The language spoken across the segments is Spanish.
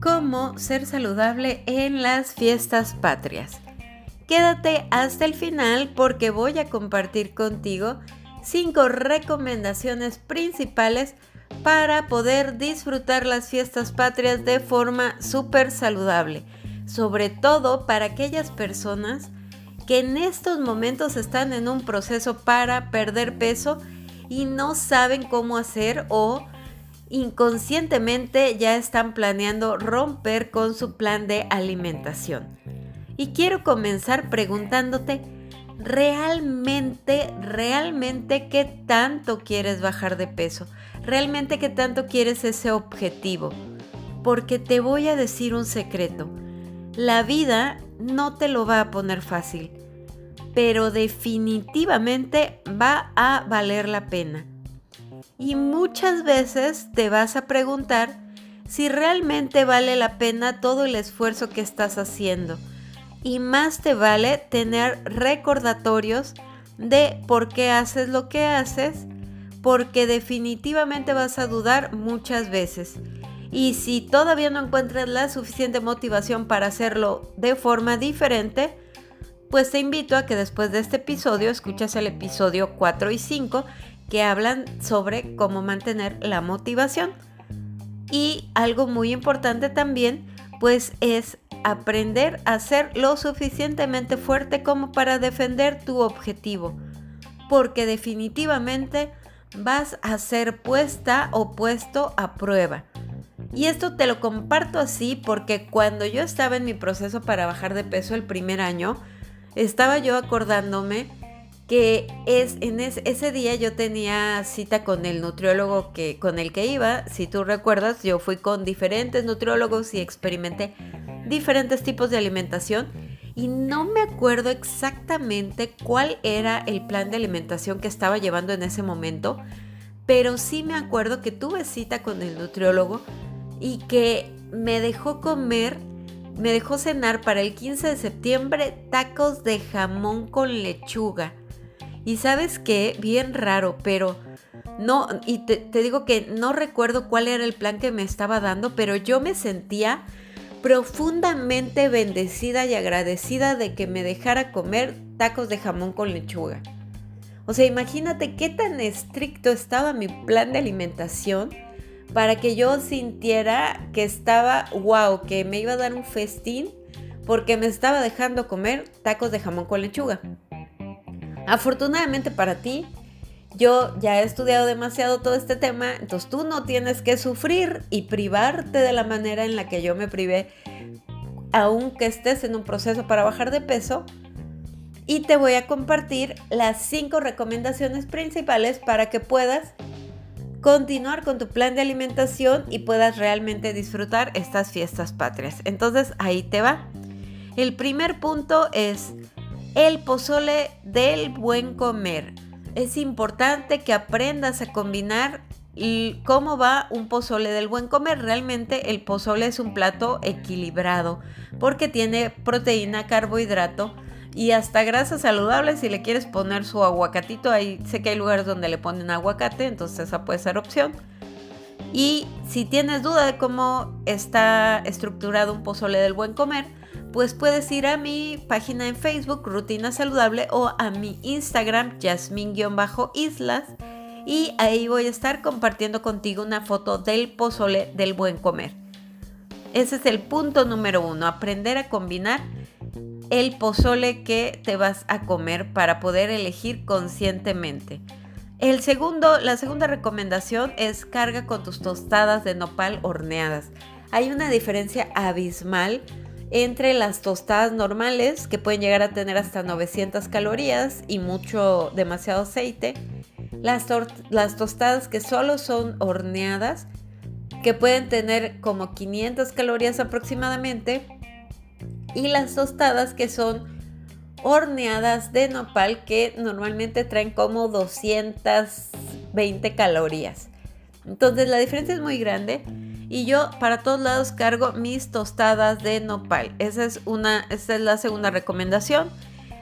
Cómo ser saludable en las fiestas patrias. Quédate hasta el final porque voy a compartir contigo cinco recomendaciones principales para poder disfrutar las fiestas patrias de forma súper saludable, sobre todo para aquellas personas que en estos momentos están en un proceso para perder peso y no saben cómo hacer o inconscientemente ya están planeando romper con su plan de alimentación. Y quiero comenzar preguntándote, ¿realmente, realmente qué tanto quieres bajar de peso? ¿Realmente qué tanto quieres ese objetivo? Porque te voy a decir un secreto. La vida no te lo va a poner fácil, pero definitivamente va a valer la pena. Y muchas veces te vas a preguntar si realmente vale la pena todo el esfuerzo que estás haciendo y más te vale tener recordatorios de por qué haces lo que haces, porque definitivamente vas a dudar muchas veces. Y si todavía no encuentras la suficiente motivación para hacerlo de forma diferente, pues te invito a que después de este episodio escuches el episodio 4 y 5 que hablan sobre cómo mantener la motivación. Y algo muy importante también, pues es aprender a ser lo suficientemente fuerte como para defender tu objetivo, porque definitivamente vas a ser puesta o puesto a prueba. Y esto te lo comparto así porque cuando yo estaba en mi proceso para bajar de peso el primer año, estaba yo acordándome que es en ese día yo tenía cita con el nutriólogo que con el que iba, si tú recuerdas, yo fui con diferentes nutriólogos y experimenté diferentes tipos de alimentación. Y no me acuerdo exactamente cuál era el plan de alimentación que estaba llevando en ese momento, pero sí me acuerdo que tuve cita con el nutriólogo y que me dejó comer, me dejó cenar para el 15 de septiembre tacos de jamón con lechuga. Y sabes qué, bien raro, pero no, y te, digo que no recuerdo cuál era el plan que me estaba dando, pero yo me sentía profundamente bendecida y agradecida de que me dejara comer tacos de jamón con lechuga. O sea, imagínate qué tan estricto estaba mi plan de alimentación para que yo sintiera que estaba, wow, que me iba a dar un festín porque me estaba dejando comer tacos de jamón con lechuga. Afortunadamente para ti, yo ya he estudiado demasiado todo este tema, entonces tú no tienes que sufrir y privarte de la manera en la que yo me privé, aunque estés en un proceso para bajar de peso. Y te voy a compartir las cinco recomendaciones principales para que puedas continuar con tu plan de alimentación y puedas realmente disfrutar estas fiestas patrias. Entonces ahí te va. El primer punto es el pozole del buen comer es importante que aprendas a combinar cómo va un pozole del buen comer. Realmente el pozole es un plato equilibrado porque tiene proteína, carbohidrato y hasta grasa saludable si le quieres poner su aguacatito. Ahí sé que hay lugares donde le ponen aguacate, entonces esa puede ser opción. Y si tienes duda de cómo está estructurado un pozole del buen comer, pues puedes ir a mi página en Facebook, Rutina Saludable, o a mi Instagram, Jasmine-Islas, y ahí voy a estar compartiendo contigo una foto del pozole del buen comer. Ese es el punto número uno, aprender a combinar el pozole que te vas a comer para poder elegir conscientemente. El segundo, la segunda recomendación es carga con tus tostadas de nopal horneadas. Hay una diferencia abismal entre las tostadas normales que pueden llegar a tener hasta 900 calorías y mucho, demasiado aceite. Las, las tostadas que solo son horneadas que pueden tener como 500 calorías aproximadamente. Y las tostadas que son horneadas de nopal que normalmente traen como 220 calorías. Entonces la diferencia es muy grande. Y yo para todos lados cargo mis tostadas de nopal. Esa es, una, esa es la segunda recomendación.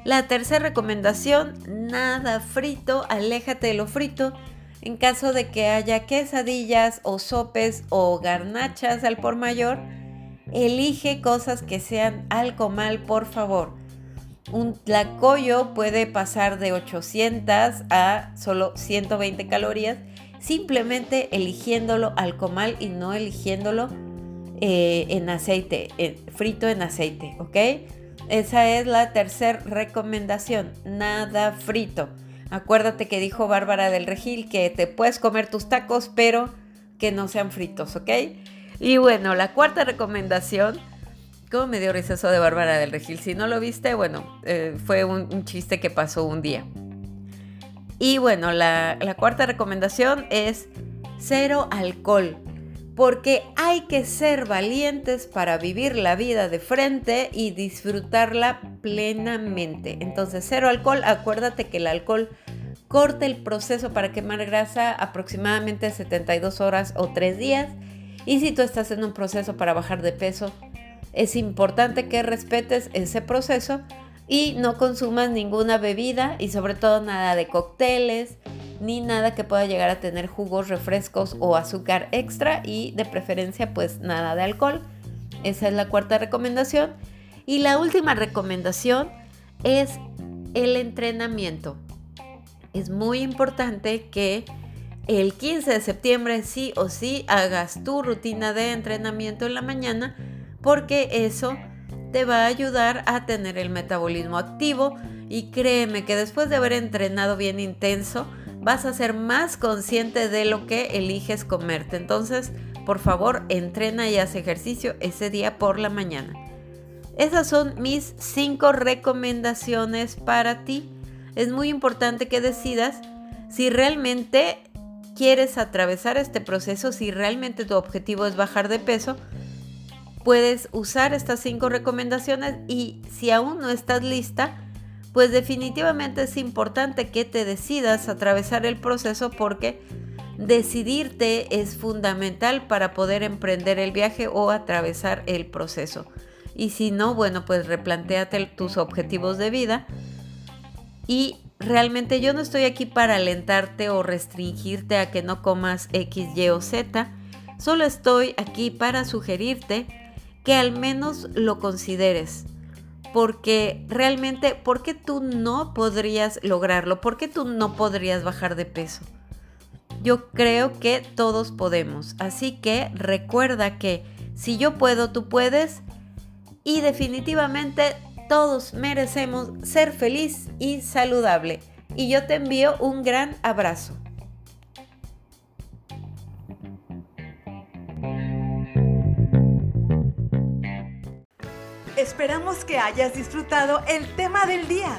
La tercera recomendación, nada frito, aléjate de lo frito. En caso de que haya quesadillas o sopes o garnachas al por mayor, elige cosas que sean alcomal, por favor. Un tlacoyo puede pasar de 800 a solo 120 calorías simplemente eligiéndolo al comal y no eligiéndolo eh, en aceite, frito en aceite, ¿ok? Esa es la tercera recomendación, nada frito. Acuérdate que dijo Bárbara del Regil que te puedes comer tus tacos, pero que no sean fritos, ¿ok? Y bueno, la cuarta recomendación, ¿cómo me dio risa eso de Bárbara del Regil? Si no lo viste, bueno, eh, fue un chiste que pasó un día. Y bueno, la, cuarta recomendación es cero alcohol porque hay que ser valientes para vivir la vida de frente y disfrutarla plenamente. Entonces, cero alcohol, acuérdate que el alcohol corta el proceso para quemar grasa aproximadamente 72 horas o 3 días. Y si tú estás en un proceso para bajar de peso, es importante que respetes ese proceso y no consumas ninguna bebida y sobre todo nada de cócteles ni nada que pueda llegar a tener jugos, refrescos o azúcar extra y de preferencia pues nada de alcohol. Esa es la cuarta recomendación. Y la última recomendación es el entrenamiento. Es muy importante que el 15 de septiembre sí o sí hagas tu rutina de entrenamiento en la mañana porque eso te va a ayudar a tener el metabolismo activo y créeme que después de haber entrenado bien intenso, vas a ser más consciente de lo que eliges comerte. Entonces, por favor, entrena y haz ejercicio ese día por la mañana. Esas son mis cinco recomendaciones para ti. Es muy importante que decidas si realmente quieres atravesar este proceso, si realmente tu objetivo es bajar de peso puedes usar estas cinco recomendaciones y si aún no estás lista, pues definitivamente es importante que te decidas atravesar el proceso porque decidirte es fundamental para poder emprender el viaje o atravesar el proceso. Y si no, bueno, pues replanteate tus objetivos de vida. Y realmente yo no estoy aquí para alentarte o restringirte a que no comas X, Y o Z. Solo estoy aquí para sugerirte que al menos lo consideres. Porque realmente, ¿por qué tú no podrías lograrlo? ¿Por qué tú no podrías bajar de peso? Yo creo que todos podemos. Así que recuerda que si yo puedo, tú puedes. Y definitivamente todos merecemos ser feliz y saludable. Y yo te envío un gran abrazo. Esperamos que hayas disfrutado el tema del día.